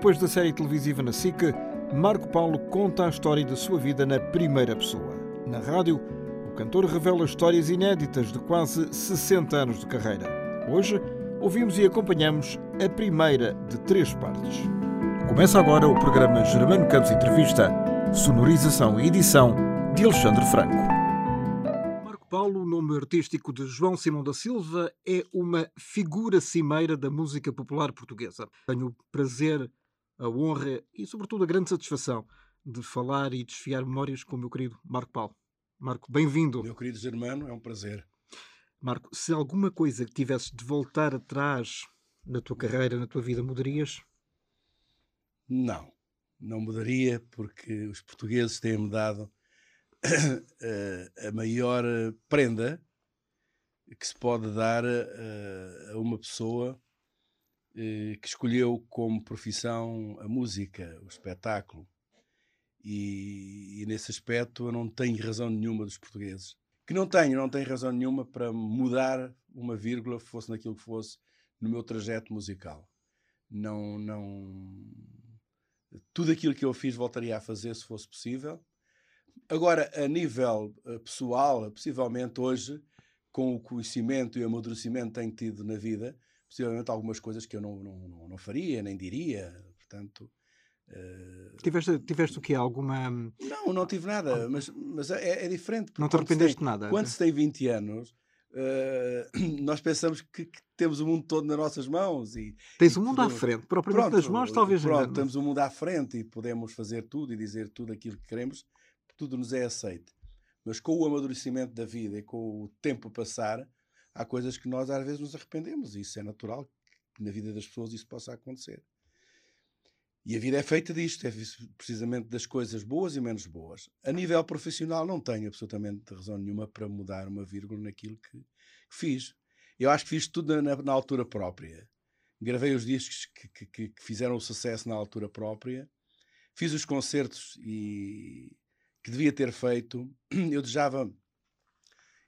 Depois da série televisiva na SIC, Marco Paulo conta a história da sua vida na primeira pessoa. Na rádio, o cantor revela histórias inéditas de quase 60 anos de carreira. Hoje, ouvimos e acompanhamos a primeira de três partes. Começa agora o programa Germano Campos Entrevista, sonorização e edição de Alexandre Franco. Marco Paulo, nome artístico de João Simão da Silva, é uma figura cimeira da música popular portuguesa. Tenho o prazer a honra e, sobretudo, a grande satisfação de falar e desfiar memórias com o meu querido Marco Paulo. Marco, bem-vindo. Meu querido Germano, é um prazer. Marco, se alguma coisa que tivesses de voltar atrás na tua carreira, na tua vida, mudarias? Não, não mudaria, porque os portugueses têm-me dado a maior prenda que se pode dar a uma pessoa eh, que escolheu como profissão a música, o espetáculo. E, e, nesse aspecto eu não tenho razão nenhuma dos portugueses. Que não tenho, não tenho razão nenhuma para mudar uma vírgula, fosse naquilo que fosse, no meu trajeto musical. Não, não. Tudo aquilo que eu fiz voltaria a fazer se fosse possível. Agora, a nível eh, pessoal, possivelmente hoje, com o conhecimento e o amadurecimento que tenho tido na vida, possivelmente algumas coisas que eu não, não, não faria, nem diria, portanto... Uh... Tiveste, tiveste o quê? Alguma... Não, não tive nada, mas, mas é, é diferente. Não te arrependeste de nada? Quando se tem 20 anos, uh, nós pensamos que, que, temos o mundo todo nas nossas mãos. E, Tens e o mundo podemos... à frente, propriamente das mãos talvez pronto, ainda. temos o mundo à frente e podemos fazer tudo e dizer tudo aquilo que queremos, tudo nos é aceito. Mas com o amadurecimento da vida e com o tempo passar, há coisas que nós às vezes nos arrependemos, e isso é natural que na vida das pessoas isso possa acontecer. E a vida é feita disto, é precisamente das coisas boas e menos boas. A nível profissional, não tenho absolutamente razão nenhuma para mudar uma vírgula naquilo que, que fiz. Eu acho que fiz tudo na, na altura própria. Gravei os discos que, que, que, fizeram o sucesso na altura própria. Fiz os concertos e que devia ter feito. Eu desejava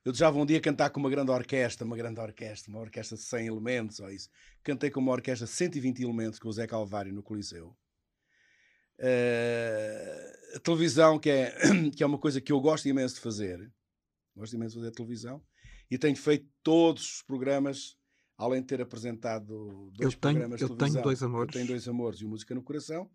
eu desejava um dia cantar com uma grande orquestra, uma grande orquestra, uma orquestra de 100 elementos ou isso. Cantei com uma orquestra de 120 elementos com o Zé Calvário no Coliseu. Uh, a televisão, que é, que é uma coisa que eu gosto imenso de fazer, gosto imenso de fazer televisão, e tenho feito todos os programas, além de ter apresentado dois eu tenho, programas de televisão. Eu tenho dois amores. Eu tenho dois amores e o Música no Coração.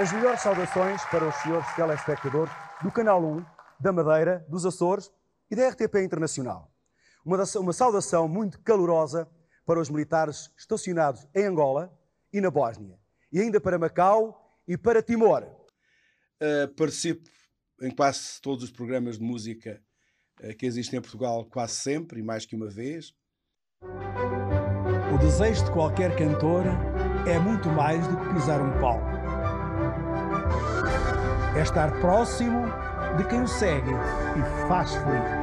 As melhores saudações para os senhores telespectadores do Canal 1, da Madeira, dos Açores e da RTP Internacional. Uma, uma saudação muito calorosa para os militares estacionados em Angola e na Bósnia, e ainda para Macau e para Timor. Uh, participo em quase todos os programas de música uh, que existem em Portugal, quase sempre e mais que uma vez. O desejo de qualquer cantor é muito mais do que pisar um palco é estar próximo de quem o segue e faz feliz.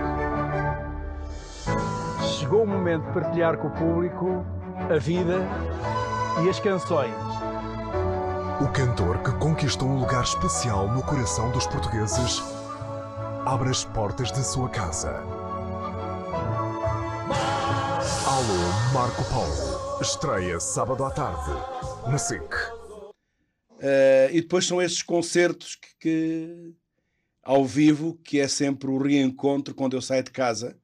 Chegou o momento de partilhar com o público a vida e as canções. O cantor que conquistou um lugar especial no coração dos portugueses abre as portas de sua casa. Alô Marco Paulo. Estreia sábado à tarde, na SIC. Uh, e depois são esses concertos que, que, ao vivo, que é sempre o reencontro quando eu saio de casa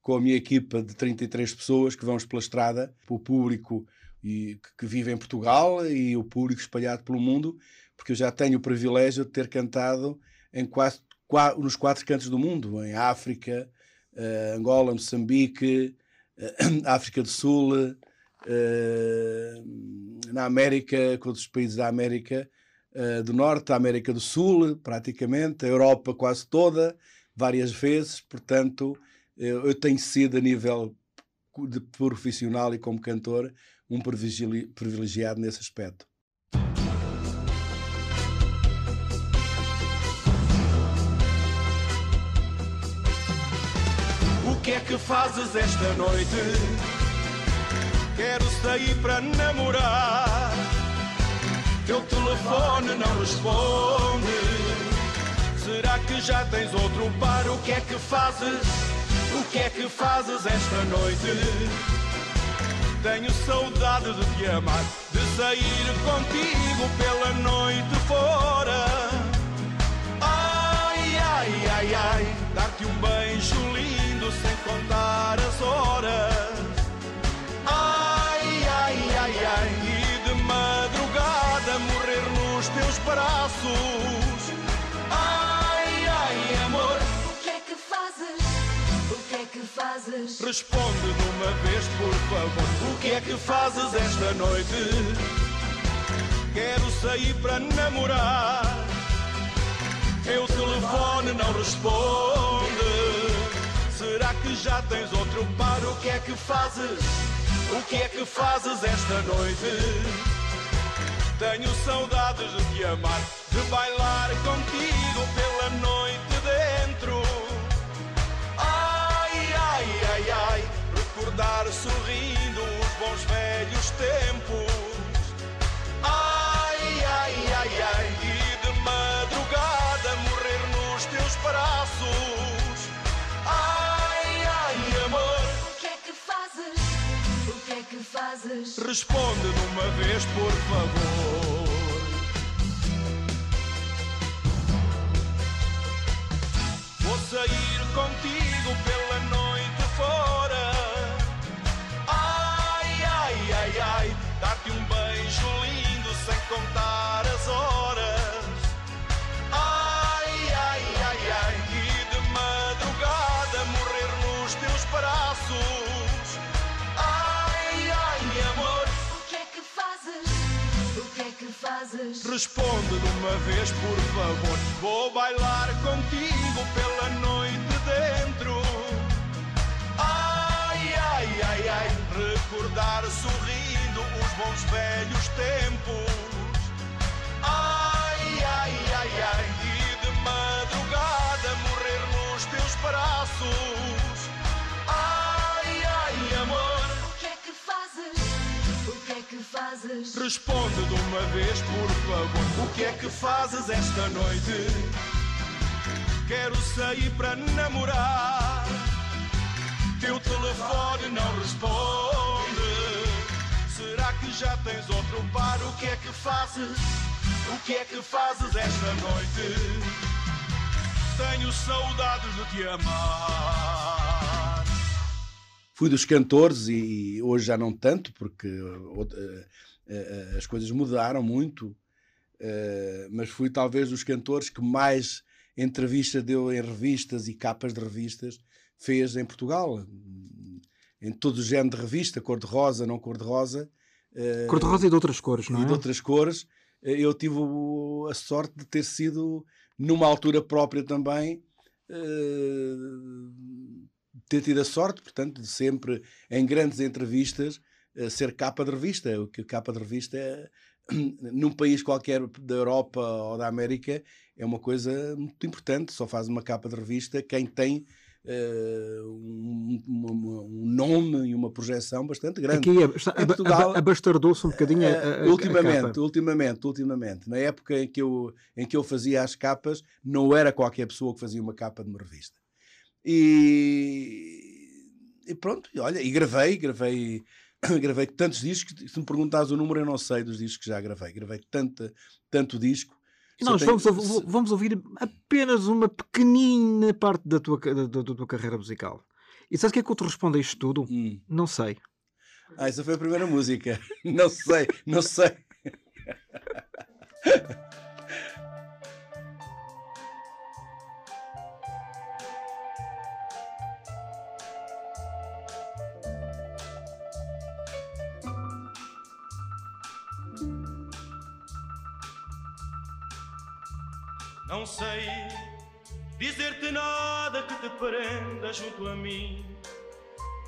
com a minha equipa de 33 pessoas que vamos pela estrada, o público e, que, vive em Portugal e o público espalhado pelo mundo, porque eu já tenho o privilégio de ter cantado em quase, nos quatro cantos do mundo, em África, uh, Angola, Moçambique, uh, África do Sul, na América, com outros países da América uh, do Norte, a América do Sul, praticamente, a Europa quase toda, várias vezes. Portanto, eu, eu tenho sido, a nível de profissional e como cantor, um privilegiado nesse aspecto. O que é que fazes esta noite? Quero sair para namorar. Teu telefone não responde. Será que já tens outro par? O que é que fazes? O que é que fazes esta noite? Tenho saudade de te amar, de sair contigo pela noite fora. Ai, ai, ai, ai, braços. Ai, ai, amor. O que é que fazes? O que é que fazes? Responde numa vez, por favor. O que é que fazes esta noite? Quero sair para namorar. Teu telefone não responde. Será que já tens outro par? O que é que fazes? O que é que fazes esta noite? Tenho saudades de te amar, de bailar contigo pela noite dentro. Ai, ai, ai, ai, recordar sorrindo os bons velhos tempos. Ai, ai, ai, ai, e de madrugada morrer nos teus braços. Fazes? Responde numa vez, por favor. Vou sair contigo pela noite fora. Ai, ai, ai, ai, dar-te um beijo lindo sem contar Responde de uma vez, por favor. Vou bailar contigo pela noite dentro. Ai, ai, ai, ai. Recordar sorrindo os bons velhos tempos. Ai, ai, ai, ai. E de madrugada morrer nos teus braços. Fazes? Responde de uma vez, por favor. O que é que fazes esta noite? Quero sair para namorar. Teu telefone não responde. Será que já tens outro par? O que é que fazes? O que é que fazes esta noite? Tenho saudades de te amar. Fui dos cantores e hoje já não tanto, porque uh, uh, as coisas mudaram muito, uh, mas fui talvez dos cantores que mais entrevista deu em revistas e capas de revistas fez em Portugal. Em todo o género de revista, cor-de-rosa, não cor-de-rosa. Cor-de-rosa e de outras cores, não e é? de outras cores. Eu tive a sorte de ter sido, numa altura própria também, ter tido a sorte, portanto, de sempre em grandes entrevistas ser capa de revista. O que capa de revista é, num país qualquer da Europa ou da América é uma coisa muito importante. Só faz uma capa de revista quem tem uh, um, um, um, nome e uma projeção bastante grande. Aqui em Portugal, abastardou-se um bocadinho a, a, ultimamente, a ultimamente, ultimamente. Na época em que, eu, em que eu fazia as capas, não era qualquer pessoa que fazia uma capa de uma revista. E, e pronto, olha, e gravei, gravei gravei tantos discos, se me perguntares o número, eu não sei dos discos que já gravei. Gravei tanto, tanto disco. E nós tenho... vamos, vamos ouvir apenas uma pequenina parte da tua, da, da, da tua carreira musical. E sabes o que é que eu te respondo a isto tudo? Hum. Não sei. Ah, essa foi a primeira música. Não sei, não sei. Não sei dizer-te nada que te prenda junto a mim.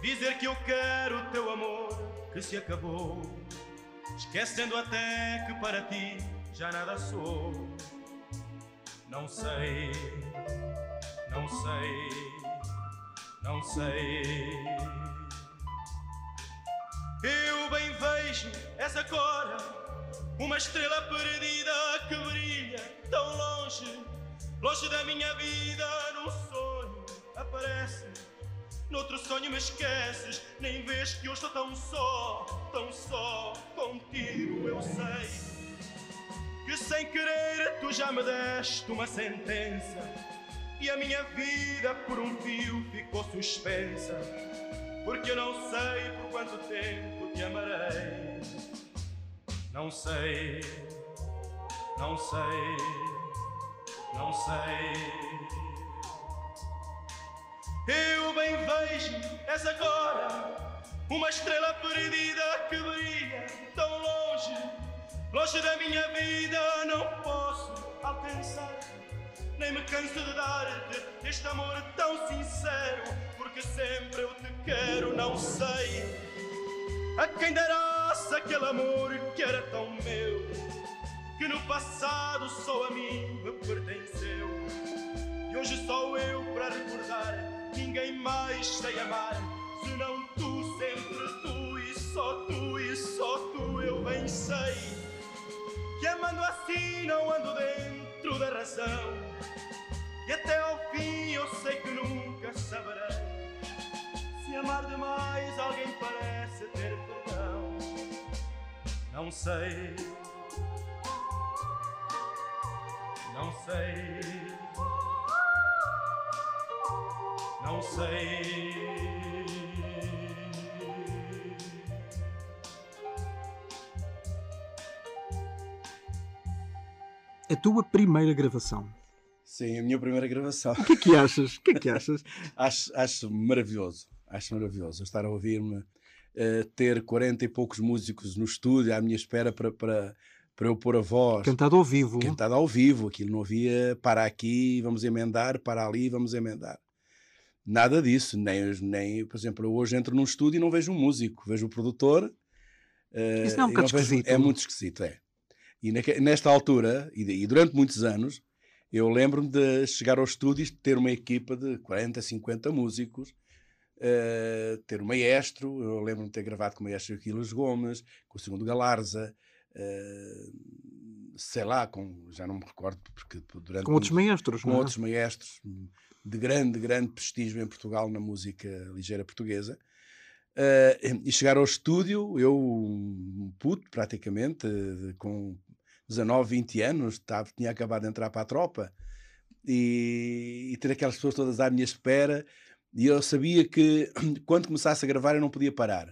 Dizer que eu quero o teu amor que se acabou, esquecendo até que para ti já nada sou. Não sei, não sei, não sei. Eu bem vejo essa cor, uma estrela perdida que brilha tão longe, longe da minha vida, num sonho aparece. Noutro sonho me esqueces, nem vês que eu estou tão só, tão só contigo, eu sei. Que sem querer tu já me deste uma sentença, e a minha vida por um fio ficou suspensa, porque eu não sei por quanto tempo te amarei. Não sei, não sei, não sei. Eu bem vejo essa agora, uma estrela perdida que brilha tão longe, longe da minha vida. Não posso alcançar, nem me canso de dar-te este amor tão sincero, porque sempre eu te quero. Não sei a quem darás aquele amor que era tão meu, que no passado só a mim me pertenceu. E hoje sou eu para recordar ninguém mais sei amar. Senão tu, sempre tu e só tu e só tu eu bem sei que amando assim não ando dentro da razão. E até ao fim eu sei que nunca saberei se amar demais alguém parece ter não sei não sei não sei. A tua primeira gravação. Sim, a minha primeira gravação. O que é que achas? O que é que achas? acho, acho maravilhoso. Acho maravilhoso estar a ouvir-me, uh, ter 40 e poucos músicos no estúdio à minha espera para, para, para eu pôr a voz. Cantado ao vivo. Cantado ao vivo. Aquilo não havia para aqui, vamos emendar, para ali, vamos emendar. Nada disso, nem, nem, por exemplo, eu hoje entro num estúdio e não vejo um músico, vejo o produtor. Uh, Isso não é um bocado esquisito. é muito esquisito, é. E nesta altura, e, e durante muitos anos, eu lembro-me de chegar ao estúdio e ter uma equipa de 40, 50 músicos, uh, ter um maestro, eu lembro-me de ter gravado com o maestro Aquiles Gomes, com o segundo Galarza, uh, sei lá, com, já não me recordo, porque durante... Com outros maestros, Com é? outros maestros, de grande, grande prestígio em Portugal na música ligeira portuguesa. Uh, e chegar ao estúdio, eu, um puto praticamente, com 19, 20 anos, tava, tinha acabado de entrar para a tropa, e, e, ter aquelas pessoas todas à minha espera, e eu sabia que quando começasse a gravar eu não podia parar,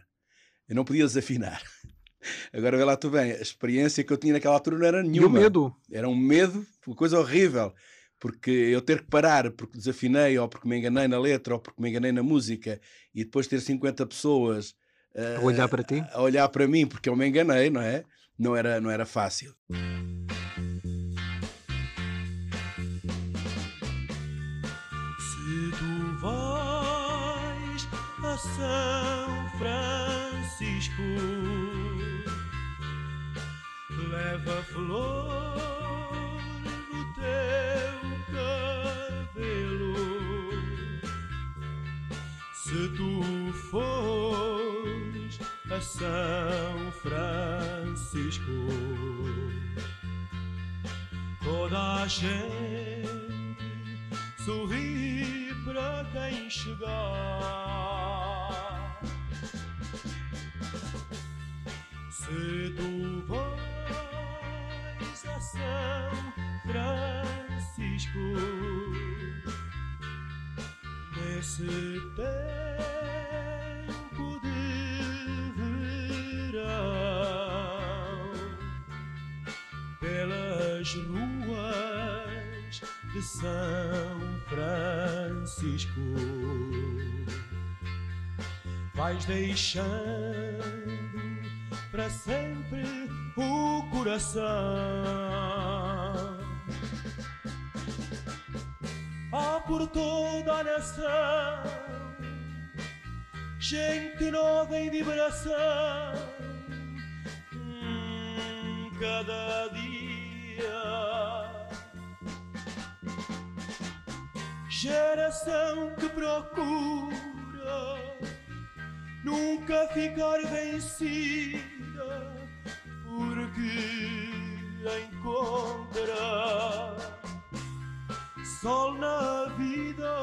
eu não podia desafinar. Agora vê lá tu bem, a experiência que eu tinha naquela altura não era nenhuma. E o medo? Era um medo, uma coisa horrível porque eu ter que parar porque desafinei ou porque me enganei na letra ou porque me enganei na música e depois ter 50 pessoas a olhar para ti, a olhar para mim porque eu me enganei, não é? Não era, não era fácil. São Francisco, toda a gente sorri para quem chegar. Se tu vais a São Francisco, nesse tempo pelas ruas de São Francisco, vais deixando para sempre o coração. Há por toda a nação gente nova em vibração, hum, cada Geração que procura nunca ficar vencida, porque encontra sol na vida.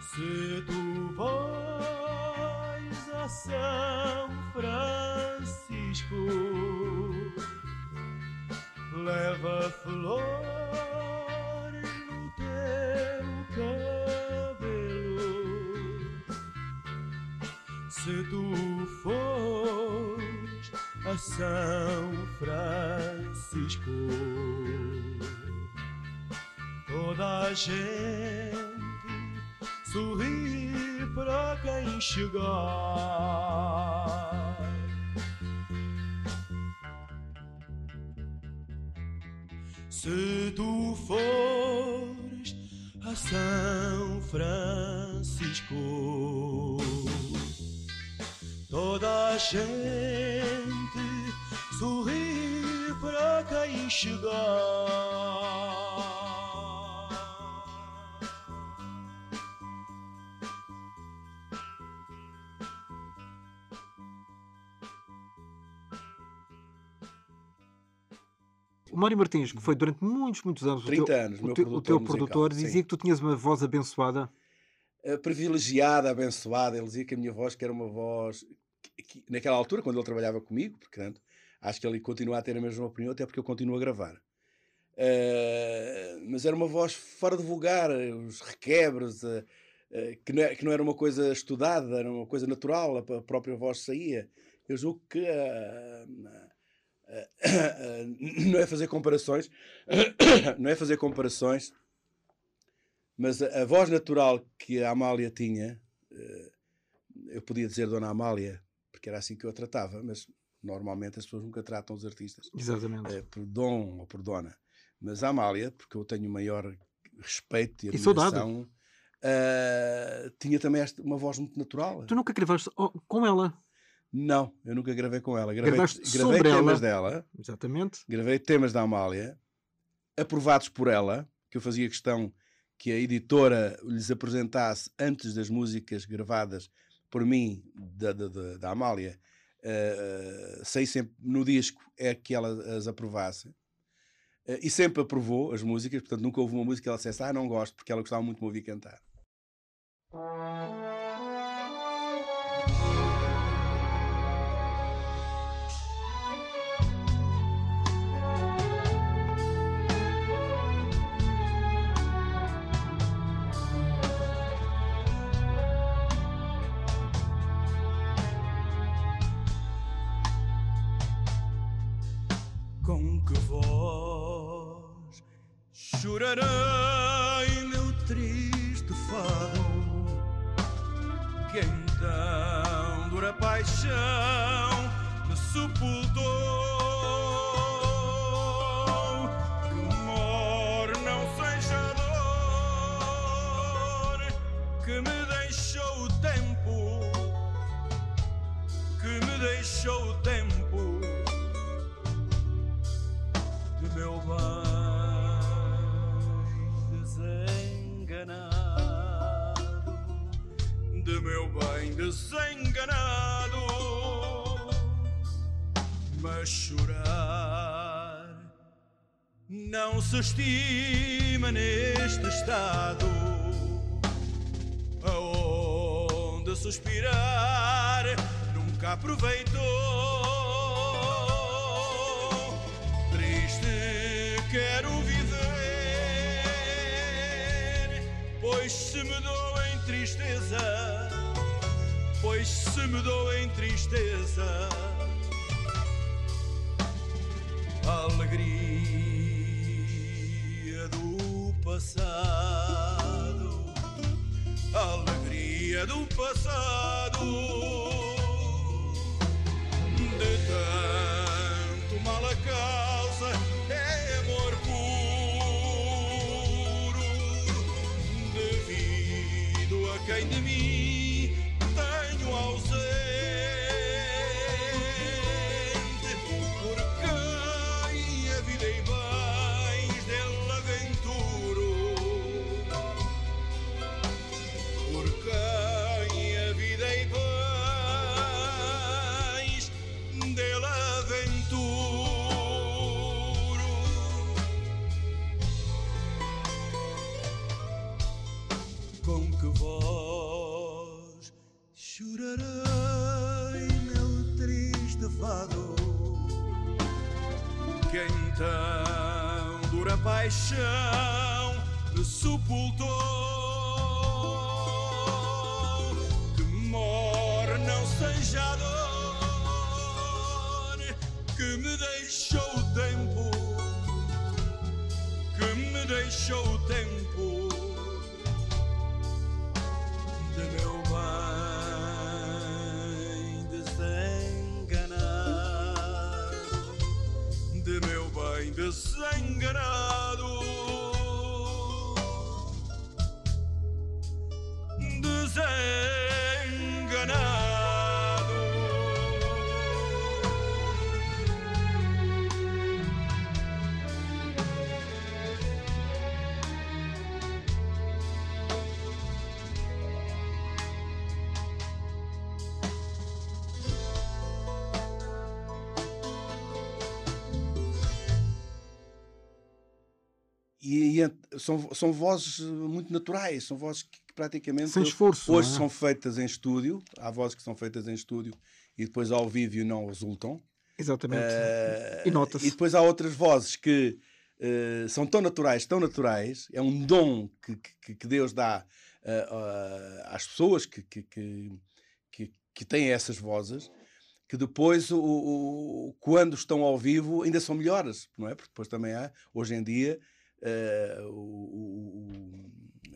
Se tu vais a São Francisco, leva flores tu fores a São Francisco, toda a gente sorri para quem chegar. Se tu fores a São Francisco, toda a gente sorri para quem chegar. O Mário Martins, que foi durante muitos, muitos anos 30 o teu, anos, o meu teu, o produtor teu musical, produtor, sim. dizia que tu tinhas uma voz abençoada. Eh, privilegiada, abençoada. Ele dizia que a minha voz que era uma voz que, que- naquela altura, quando ele trabalhava comigo, portanto, acho que ele continua a ter a mesma opinião, até porque eu continuo a gravar. Eh, mas era uma voz fora de vulgar, os requebres, eh, eh, que, não é- que não era uma coisa estudada, era uma coisa natural, a, a própria voz saía. Eu julgo que não é fazer comparações, não é fazer comparações, mas a, a voz natural que a Amália tinha, eh, eu podia dizer Dona Amália, porque era assim que eu a tratava, mas normalmente as pessoas nunca tratam os artistas Exatamente. eh, por Dom ou por Dona. Mas a Amália, porque eu tenho maior respeito e E admiração, eh, tinha também esta- uma voz muito natural. Tu nunca gravaste oh, com ela. Não, eu nunca gravei com ela. Gravei, gravei temas ela. dela, Exatamente. gravei temas da Amália, aprovados por ela, que eu fazia questão que a editora lhes apresentasse antes das músicas gravadas por mim, da, da, da- Amália, eh, sei sempre no disco é que ela as aprovasse. Eh, e sempre aprovou as músicas, portanto nunca houve uma música que ela dissesse, ah, não gosto, porque ela gostava muito de me ouvir cantar. Não se estima neste estado, aonde suspirar nunca aproveitou. Triste quero viver, pois se me dou em tristeza, pois se me dou em tristeza, do passado, alegria do passado paixão sepultou E, e são, são vozes eh, muito naturais, são vozes que, praticamente esforço, hoje é? são feitas em estúdio. Há vozes que são feitas em estúdio e depois ao vivo não resultam. Exatamente. Eh, e nota-se. E depois há outras vozes que eh, são tão naturais, tão naturais, é um dom que, que, que Deus dá ah, às pessoas que, que, que, que, que têm essas vozes, que depois, o, o- quando estão ao vivo, ainda são melhores, não é? Porque depois também há, hoje em dia, eh, o, o-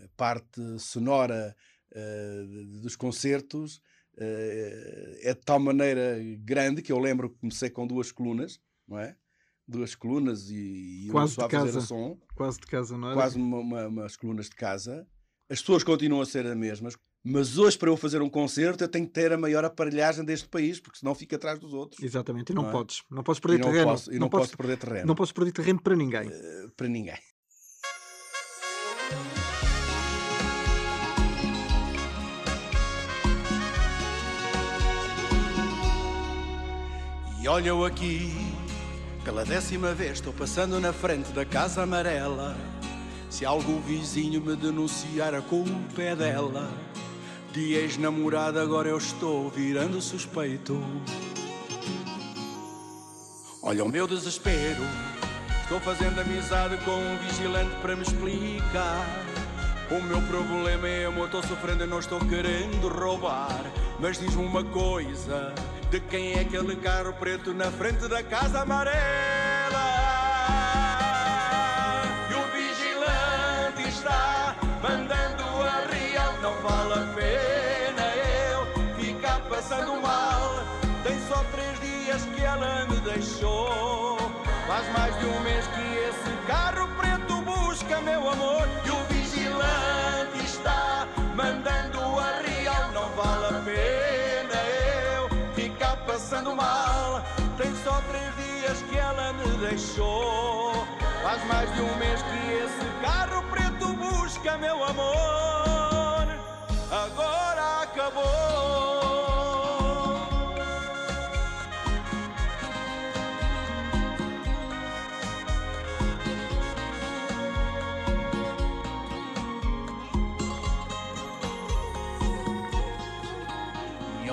a parte sonora de- dos concertos eh, é de tal maneira grande que eu lembro que comecei com duas colunas, não é? Duas colunas e, e Quase de a fazer casa. som, Quase de casa, não é? quase uma, uma- umas colunas de casa. As pessoas continuam a ser as mesmas, mas hoje para eu fazer um concerto eu tenho que ter a maior aparelhagem deste país, porque senão fico atrás dos outros. Exatamente, e não, Não é? podes. Não podes E perder não, terreno. posso, e não, podes, posso perder terreno não podes perder terreno para ninguém. eh, para ninguém. E olha eu aqui, pela décima vez estou passando na frente da casa amarela. Se algum vizinho me denunciar, a culpa é dela. De ex-namorada agora eu estou virando suspeito. Olha o meu desespero, estou fazendo amizade com um vigilante para me explicar. O meu problema é amor, estou sofrendo e não estou querendo roubar. Mas diz-me uma coisa: de quem é aquele carro preto na frente da casa amarela? Que esse carro preto busca meu amor. E o vigilante está mandando a real. Não vale a pena eu ficar passando mal. Tem só três dias que ela me deixou. Faz mais de um mês que esse carro preto busca meu amor. Agora acabou.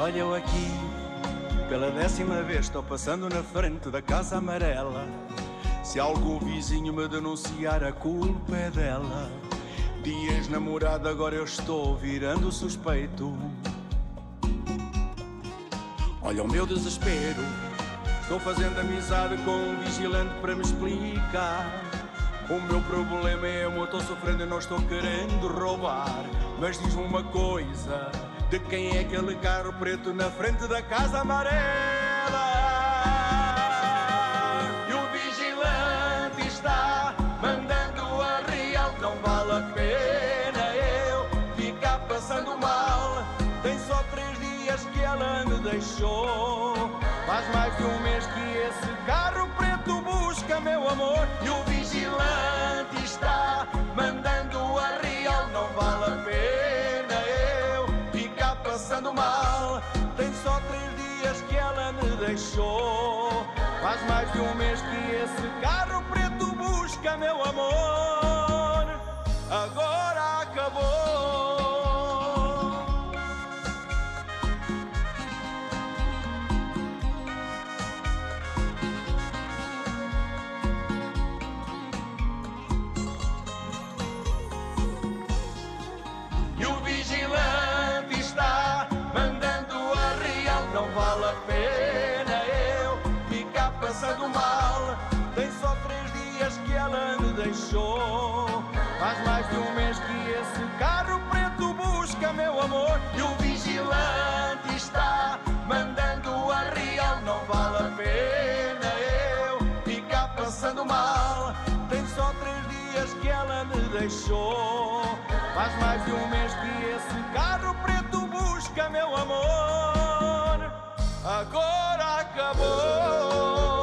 Olha eu aqui, pela décima vez estou passando na frente da casa amarela. Se algum vizinho me denunciar, a culpa é dela. De ex-namorada agora eu estou virando suspeito. Olha o meu desespero, estou fazendo amizade com um vigilante para me explicar. O meu problema é amor, estou sofrendo e não estou querendo roubar. Mas diz-me uma coisa: de quem é aquele carro preto na frente da casa amarela? E o vigilante está mandando a real. Não vale a pena eu ficar passando mal. Tem só três dias que ela me deixou. Faz mais de um mês que esse carro preto busca meu amor. E o vigilante está mandando a real. Não vale a pena mal. Tem só três dias que ela me deixou. Faz mais de um mês que esse carro preto busca meu amor. Agora acabou. Deixou. Faz mais de um mês que esse carro preto busca meu amor. E o vigilante está mandando a real. Não vale a pena eu ficar passando mal. Tem só três dias que ela me deixou. Faz mais de um mês que esse carro preto busca meu amor. Agora acabou.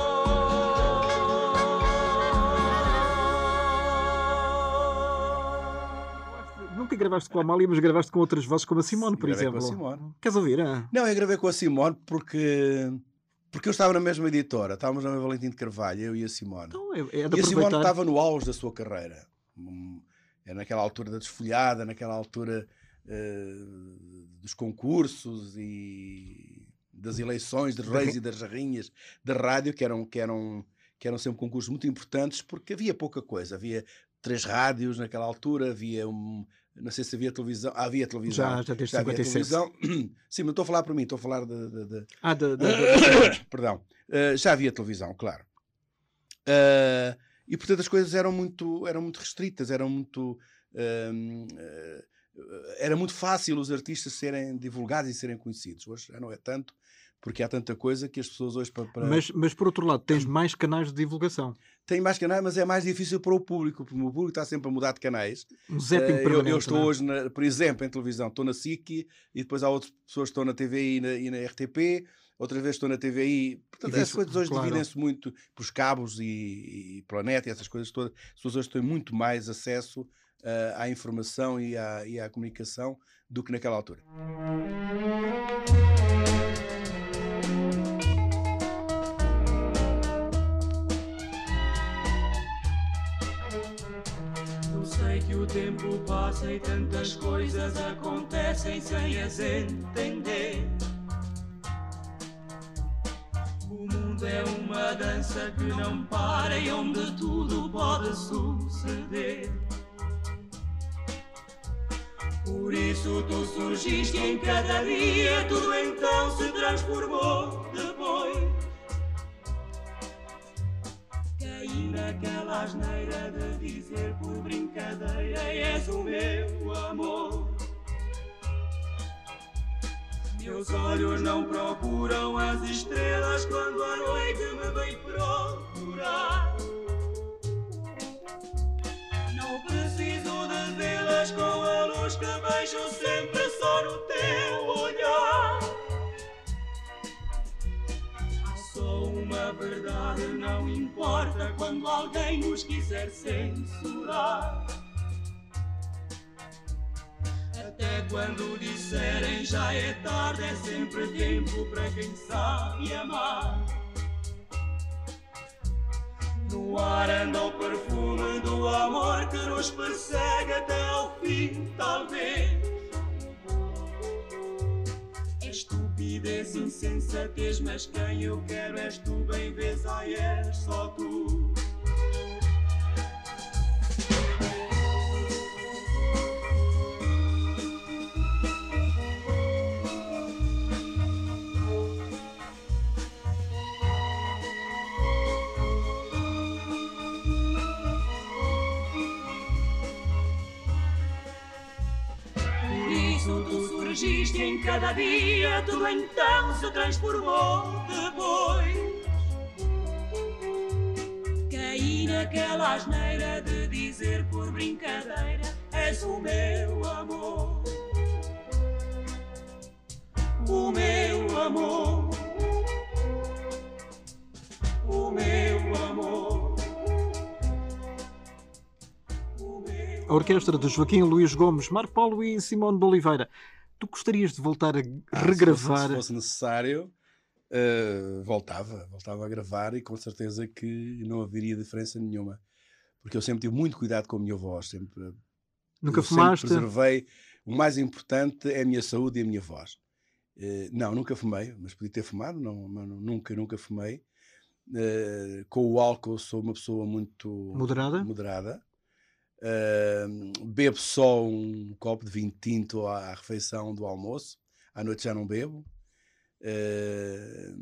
Gravaste com a Amália, mas gravaste com outras vozes, como a Simone, por Gravei com a exemplo. Simone. Queres ouvir? ah? Não, eu gravei com a Simone porque, porque eu estava na mesma editora. Estávamos na Valentim de Carvalho, eu e a Simone. Então é, é e a Simone aproveitar. estava no auge da sua carreira. É naquela altura da desfolhada, naquela altura eh, dos concursos e das eleições de reis e das rainhas da rádio, que eram, que, eram, que eram sempre concursos muito importantes, porque havia pouca coisa. Havia três rádios naquela altura, havia um. Não sei se havia televisão. Ah, havia televisão. Já, já desde havia 57. televisão. Sim, não estou a falar para mim, estou a falar de- de- de, Ah, da- da- Perdão. Uh, já havia televisão, claro. Uh, e portanto as coisas eram muito, eram muito restritas, eram muito. uh, era muito fácil os artistas serem divulgados e serem conhecidos. Hoje já não é tanto, porque há tanta coisa que as pessoas hoje para, para- mas, mas por outro lado, tens mais canais de divulgação. têm mais canais, mas é mais difícil para o público, porque o meu público está sempre a mudar de canais. Um zapping Eh, eu, eu estou é? hoje, na- por exemplo, em televisão, estou na SIC e depois há outras pessoas que estão na TVI e na, e na RTP, outras vezes estou na TVI. Portanto, E as vice- coisas hoje claro. dividem-se muito pelos cabos e, e pela net e essas coisas todas. As pessoas hoje têm muito mais acesso eh, à informação e à, e à comunicação do que naquela altura. Que o tempo passa e tantas coisas acontecem sem as entender. O mundo é uma dança que não para e onde tudo pode suceder. Por isso tu surgiste em cada dia, tudo então se transformou depois. Caí naquela asneira de dizer por brincadeira és o meu amor. Meus olhos não procuram as estrelas quando a noite me vem procurar. Não preciso de vê-las com a luz que vejo sempre só no teu importa quando alguém nos quiser censurar. Até quando disserem já é tarde, é sempre tempo para quem sabe amar. No ar anda o perfume do amor que nos persegue até ao fim, talvez. Estupidez, insensatez, mas quem eu quero és tu, bem vês, ai és só tu. Cada dia, tudo então se transformou depois. Caí naquela asneira de dizer por brincadeira: És o meu amor. o meu amor, o meu amor. A orquestra de Joaquim Luís Gomes, Marco Paulo e Simone de Oliveira. Tu gostarias de voltar a Ah, regravar? Se fosse, se fosse necessário, eh, voltava, voltava a gravar e com certeza que não haveria diferença nenhuma. Porque eu sempre tive muito cuidado com a minha voz, sempre, Nunca eu sempre fumaste? preservei. O mais importante é a minha saúde e a minha voz. Eh, não, nunca fumei, mas podia ter fumado, não, não- nunca, nunca fumei. Eh, com o álcool sou uma pessoa muito Moderada? moderada. Eh, bebo só um copo de vinho tinto à, à refeição do almoço. À noite já não bebo. Eh,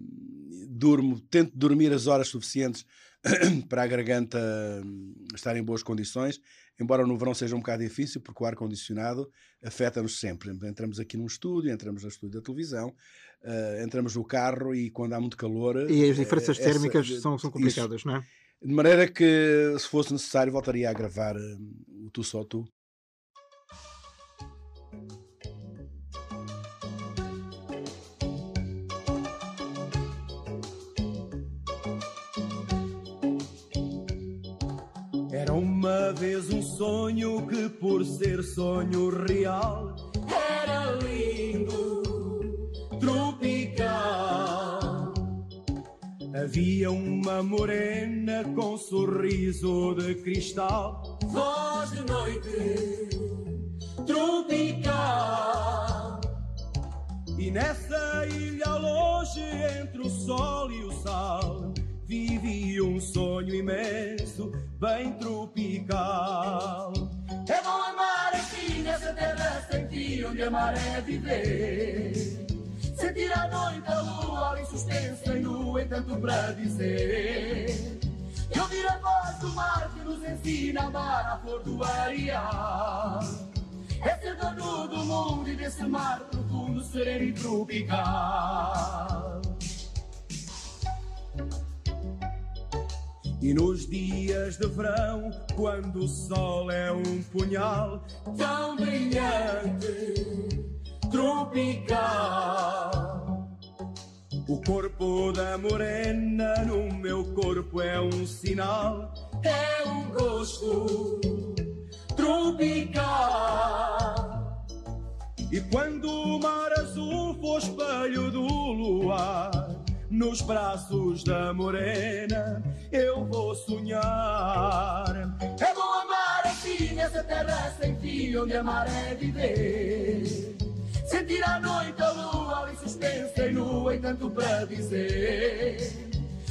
durmo, tento dormir as horas suficientes para a garganta hum, estar em boas condições, embora no verão seja um bocado difícil, porque o ar-condicionado afeta-nos sempre. Entramos aqui num estúdio, entramos no estúdio da televisão, eh, entramos no carro e quando há muito calor. E as eh, diferenças essa- térmicas são, são isso. complicadas, não é? De maneira que, se fosse necessário, voltaria a gravar hum, o Tu Só Tu. Era uma vez um sonho que, por ser sonho real, Havia uma morena com sorriso de cristal, voz de noite, tropical. E nessa ilha longe entre o sol e o sal Vivia um sonho imenso, bem tropical. É bom amar aqui nessa terra sem ti Onde amar é viver Sentir a noite, a lua ali suspensa e no entanto para dizer E ouvir a voz do mar que nos ensina a amar a flor do areal é ser dono do mundo e desse mar profundo, sereno e tropical. E nos dias de verão, quando o sol é um punhal tão brilhante, tropical. O corpo da morena no meu corpo é um sinal, é um gosto tropical. E quando o mar azul for espelho do luar, nos braços da morena eu vou sonhar. É bom amar assim nessa terra sem fim, onde amar é viver. Sentir a noite, a lua ali suspensa e nua e tanto para dizer.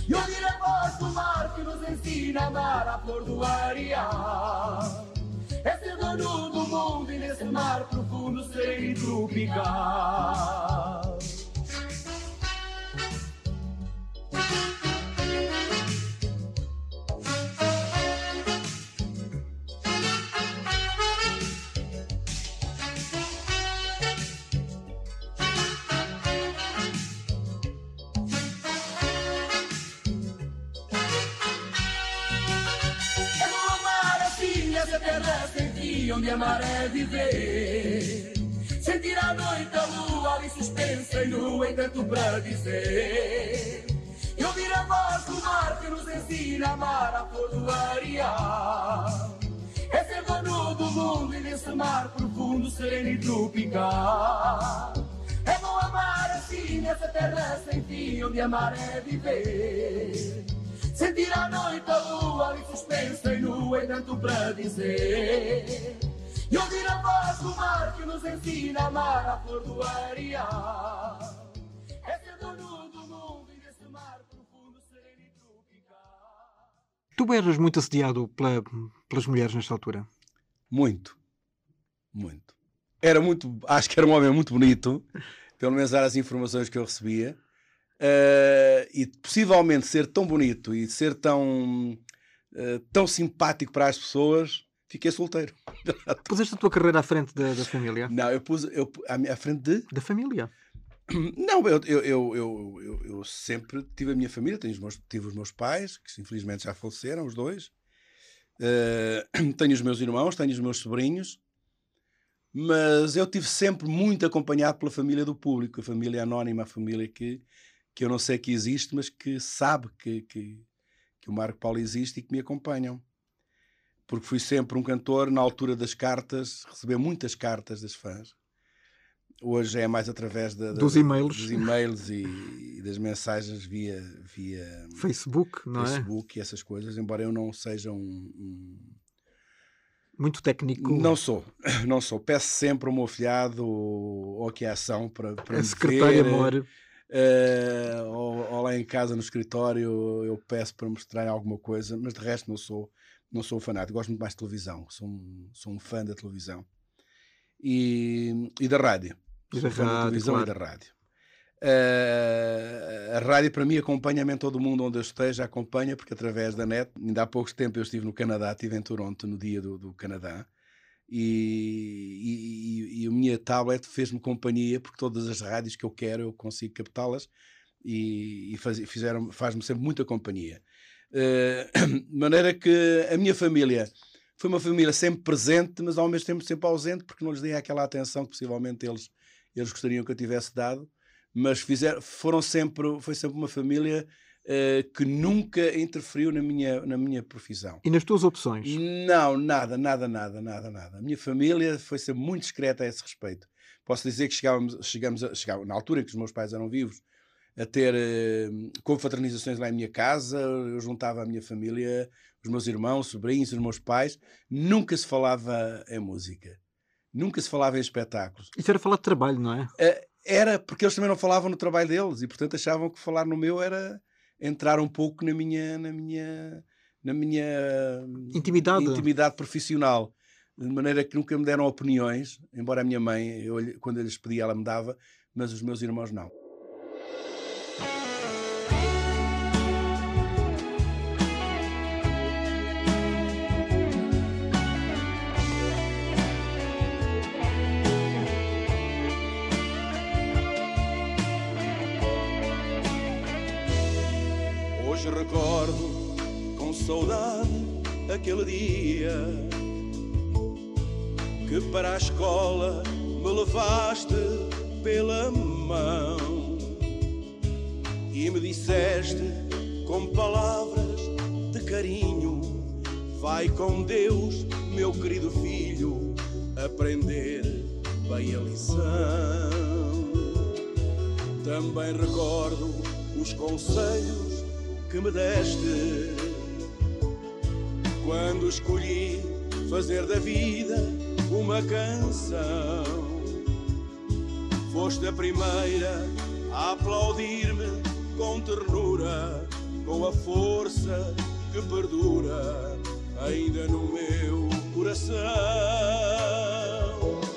E ouvir a voz do mar que nos ensina a amar a flor do areal. É ser dono do mundo e nesse mar profundo ser tropical. Viver. Sentir a noite, a lua ali suspensa e no entanto para dizer. E ouvir a voz do mar que nos ensina a amar a flor do areal. É ser dono do mundo e nesse mar profundo, sereno e tropical. É bom amar assim nessa terra sem fim, onde amar é viver. Sentir a noite, a lua ali suspensa e nua e tanto para dizer. E ouvir a voz do mar que nos ensina a amar a flor do areal. É ser dono do mundo e desse mar profundo, sereno e tropical. Tu eras muito assediado pela- pelas mulheres nesta altura. Muito. Muito. Era muito. Acho que era um homem muito bonito, pelo menos eram as informações que eu recebia. Eh, e possivelmente ser tão bonito e ser tão, eh, tão simpático para as pessoas, fiquei solteiro. Puseste a tua carreira à frente da, da família. Não, eu pus eu, à, à frente de. Da família. Não, eu, eu, eu, eu, eu- sempre tive a minha família, tenho os meus, tive os meus pais, que infelizmente já faleceram, os dois. Eh, tenho os meus irmãos, tenho os meus sobrinhos. Mas eu tive sempre muito acompanhado pela família do público, a família anónima, a família que, que eu não sei que existe, mas que sabe que, que, que o Marco Paulo existe e que me acompanham. Porque fui sempre um cantor, na altura das cartas, receber muitas cartas das fãs. Hoje é mais através da- da- Dos e-mails. dos e-mails e, e das mensagens via, via Facebook, não é? Facebook e essas coisas, embora eu não seja um- um Muito técnico. não sou, não sou. Peço sempre ao meu afilhado ou, que é ação para, para é me secretário ver, amor. eh, ou, ou lá em casa no escritório eu peço para mostrar alguma coisa, mas de resto não sou, não sou fanático. Gosto muito mais de televisão, sou um, sou um fã da televisão e, e da rádio. E da rádio, televisão claro. e da rádio. Eh, a rádio para mim acompanha-me em todo o mundo onde eu esteja, acompanha porque através da net, ainda há pouco tempo eu estive no Canadá, estive em Toronto no dia do, do Canadá e, e, e- e a minha tablet fez-me companhia porque todas as rádios que eu quero eu consigo captá-las e, e faz, fizeram, faz-me sempre muita companhia. Eh, de maneira que a minha família foi uma família sempre presente, mas ao mesmo tempo sempre ausente, porque não lhes dei aquela atenção que possivelmente eles, eles gostariam que eu tivesse dado. Mas fizeram, foram sempre, foi sempre uma família eh, que nunca interferiu na minha, na minha profissão. E nas tuas opções? Não, nada, nada, nada, nada, nada. A minha família foi sempre muito discreta a esse respeito. Posso dizer que chegávamos, chegamos a, chegava, na altura em que os meus pais eram vivos, a ter eh, confraternizações lá em minha casa, eu juntava a minha família, os meus irmãos, sobrinhos, os meus pais. Nunca se falava em música. Nunca se falava em espetáculos. Isso era falar de trabalho, não é? Eh, Era porque eles também não falavam no trabalho deles e, portanto, achavam que falar no meu era entrar um pouco na minha, na minha, na minha Intimidade. intimidade profissional. De maneira que nunca me deram opiniões, embora a minha mãe, eu, quando eu lhes pedia, ela me dava, mas os meus irmãos não. Hoje recordo com saudade aquele dia que para a escola me levaste pela mão e me disseste com palavras de carinho: Vai com Deus, meu querido filho, aprender bem a lição. Também recordo os conselhos que me deste quando escolhi fazer da vida uma canção. Foste a primeira a aplaudir-me com ternura, com a força que perdura ainda no meu coração.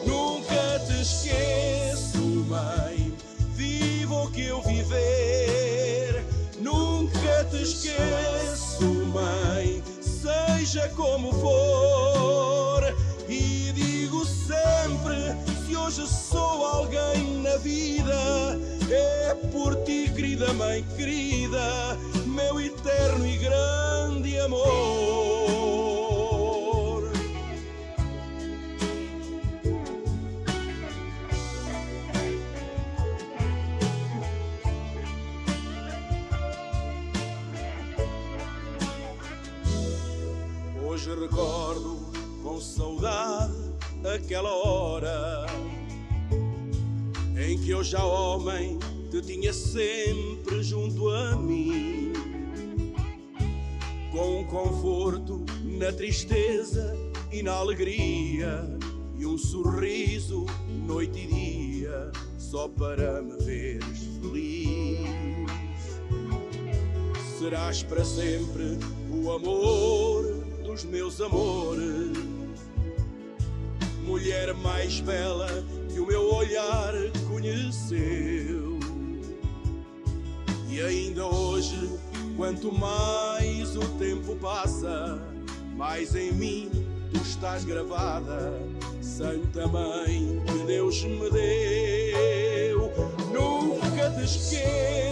Nunca te esqueço, mãe, vivo o que eu viver. Te esqueço, mãe, seja como for. E digo sempre: se hoje sou alguém na vida, é por ti, querida mãe querida, meu eterno e grande amor. Hoje recordo com saudade aquela hora em que eu já homem te tinha sempre junto a mim, com um conforto na tristeza e na alegria, e um sorriso noite e dia, só para me veres feliz. Serás para sempre o amor dos meus amores, mulher mais bela que o meu olhar conheceu. E ainda hoje, quanto mais o tempo passa, mais em mim tu estás gravada, Santa Mãe que Deus me deu. Nunca te esqueço,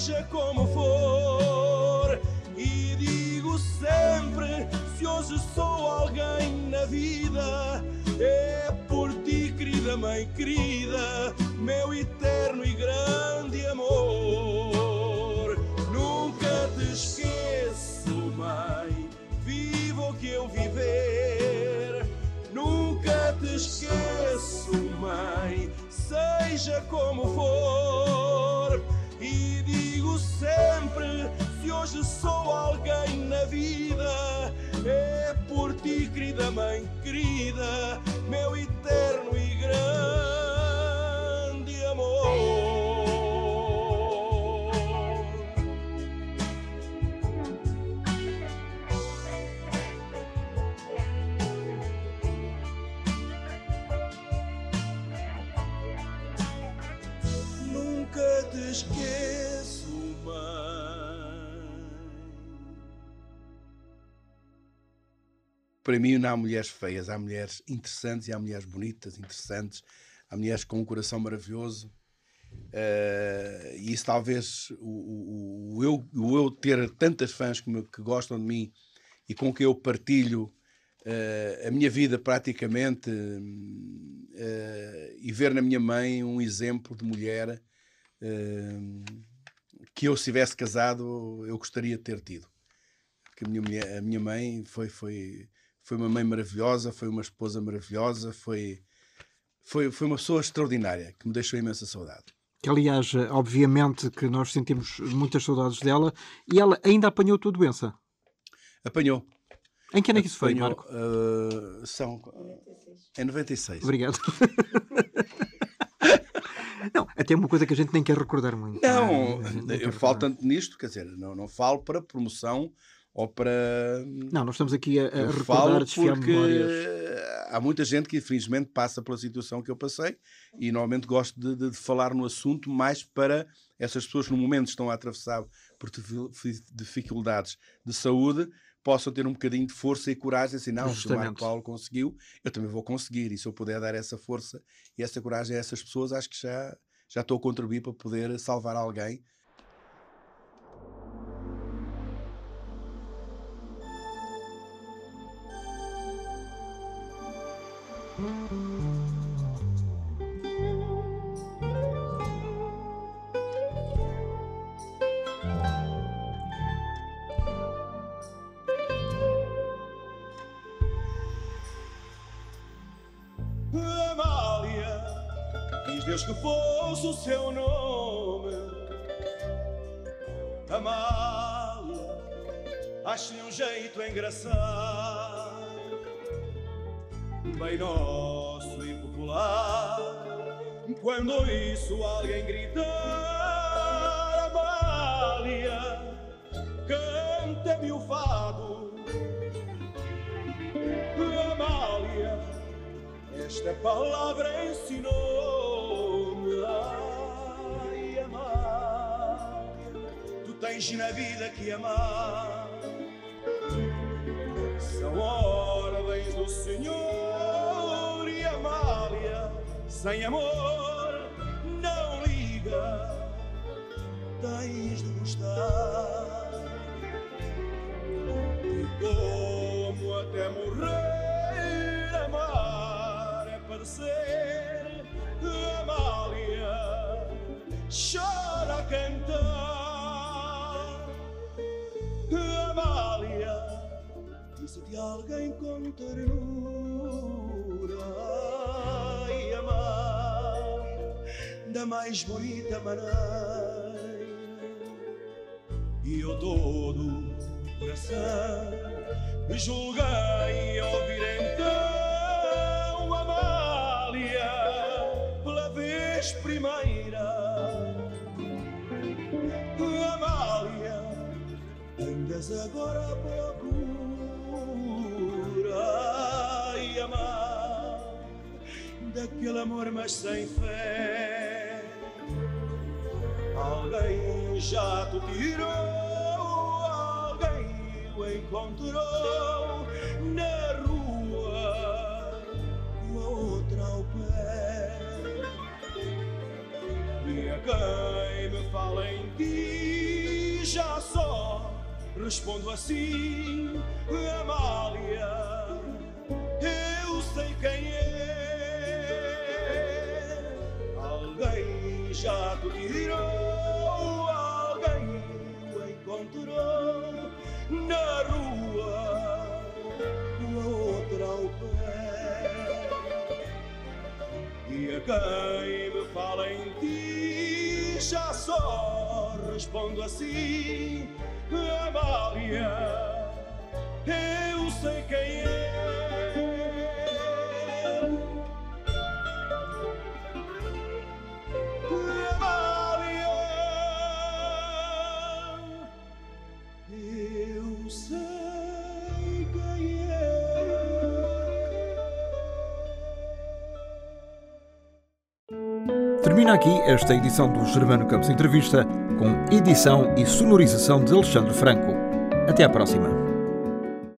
seja como for. E digo sempre: se hoje sou alguém na vida, é por ti, querida mãe querida, meu eterno e grande amor. Nunca te esqueço, mãe, vivo o que eu viver. Nunca te esqueço, mãe, seja como for. Na vida, é por ti, querida mãe querida, Para mim não há mulheres feias, há mulheres interessantes e há mulheres bonitas, interessantes, há mulheres com um coração maravilhoso. Eh, e isso talvez o, o- o eu, o eu ter tantas fãs que, me- que gostam de mim e com que eu partilho eh, a minha vida praticamente eh, e ver na minha mãe um exemplo de mulher que eu se tivesse casado eu gostaria de ter tido porque a minha, a minha mãe foi, foi, foi uma mãe maravilhosa, foi uma esposa maravilhosa, foi, foi, foi uma pessoa extraordinária que me deixou imensa saudade. Que, aliás, obviamente que nós sentimos muitas saudades dela e ela ainda apanhou a tua doença. Apanhou. Em que ano é que isso foi, Marco? ah, são. Em 96. Obrigado. não, até uma coisa que a gente nem quer recordar muito. Não, é? Eu falo recordar. tanto nisto, quer dizer, não, não falo para promoção ou para. Não, nós estamos aqui a, a Eu recordar, porque há muita gente que infelizmente passa pela situação que eu passei e normalmente gosto de, de- de falar no assunto mais para essas pessoas que no momento estão a atravessar por difi- dificuldades de saúde possam ter um bocadinho de força e coragem assim, não, se o Justamente. Marco Paulo conseguiu, eu também vou conseguir e se eu puder dar essa força e essa coragem a essas pessoas, acho que já, já estou a contribuir para poder salvar alguém Amália, quis Deus que fosse o seu nome. Amália, acho-lhe um jeito engraçado, bem nosso e popular. Quando ouço alguém gritar, Amália, canta-me o fado. Amália, esta palavra ensinou-me Ai, amar Tu tens na vida que amar São ordens do Senhor Amália, sem amor Não liga. Tens de gostar. E como até morrer amar é parecer Amália chora a cantar. Amália disse de alguém com ternura da mais bonita maneira e eu todo coração. Me julguei ouvir então Amália pela vez primeira. Amália andas agora à procura. E amar daquele amor mas sem fé Alguém já te tirou, alguém o encontrou na rua, uma outra ao pé. E a quem me fala em ti já só respondo assim, Amália, eu sei quem é. Alguém já na rua, outra ao pé. E a quem me fala em ti já só respondo assim, Amália, eu sei quem é. Termina aqui esta edição do Germano Campos Entrevista, com edição e sonorização de Alexandre Franco. Até à próxima.